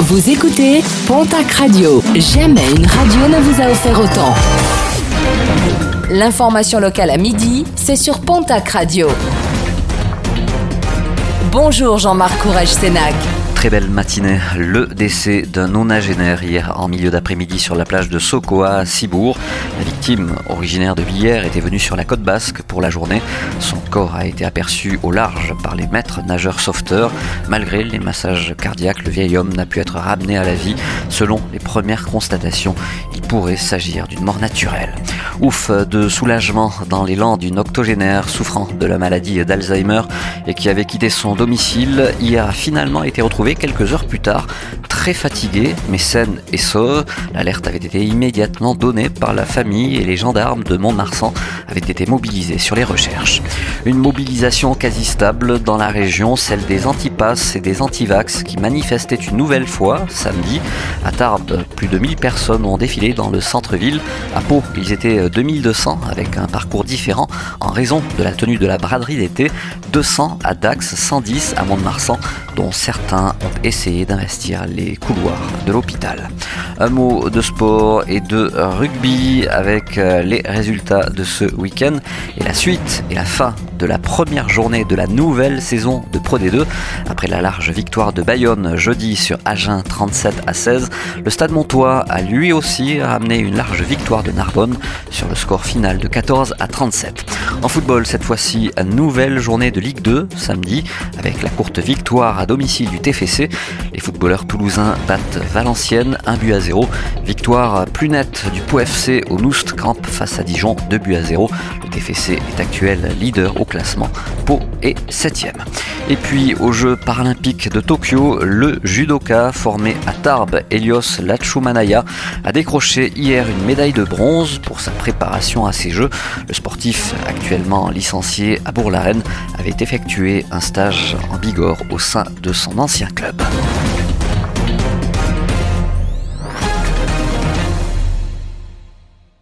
Vous écoutez Pontac Radio. Jamais une radio ne vous a offert autant. L'information locale à midi, c'est sur Pontac Radio. Bonjour Jean-Marc Courage Sénac très belle matinée. Le décès d'un nonagénaire hier en milieu d'après-midi sur la plage de Sokoa à Cibourg. La victime, originaire de Billère, était venue sur la côte basque pour la journée. Son corps a été aperçu au large par les maîtres nageurs sauveteurs. Malgré les massages cardiaques, le vieil homme n'a pu être ramené à la vie. Selon les premières constatations, il pourrait s'agir d'une mort naturelle. Ouf de soulagement dans l'élan d'une octogénaire souffrant de la maladie d'Alzheimer et qui avait quitté son domicile. Hier a finalement été retrouvé quelques heures plus tard, très fatigué, mais saine et sauve. L'alerte avait été immédiatement donnée par la famille et les gendarmes de Mont-Marsan avaient été mobilisés sur les recherches. Une mobilisation quasi stable dans la région, celle des antipasses et des antivax qui manifestaient une nouvelle fois samedi. À Tarbes, plus de 1000 personnes ont défilé dans le centre-ville. À Pau, ils étaient 2200 avec un parcours différent en raison de la tenue de la braderie d'été. 200 à Dax, 110 à Mont-de-Marsan, dont certains ont essayé d'investir les couloirs de l'hôpital. Un mot de sport et de rugby avec euh, les résultats de ce week-end et la suite et la fin de la première journée de la nouvelle saison de Pro D2. Après la large victoire de Bayonne jeudi sur Agen 37 à 16, le Stade Montois a lui aussi ramené une large victoire de Narbonne sur le score final de 14 à 37. En football, cette fois-ci, nouvelle journée de Ligue 2 samedi avec la courte victoire domicile du TFC. Les footballeurs toulousains battent Valenciennes 1 but à 0. Victoire plus nette du Pau FC au Noust Camp face à Dijon 2 buts à 0. Le TFC est actuel leader au classement. Pau est 7 Et puis aux Jeux paralympiques de Tokyo, le judoka formé à Tarbes, Elios Lachumanaya, a décroché hier une médaille de bronze pour sa préparation à ces Jeux. Le sportif, actuellement licencié à Bourg-la-Reine, avait effectué un stage en Bigorre au sein de son ancien club.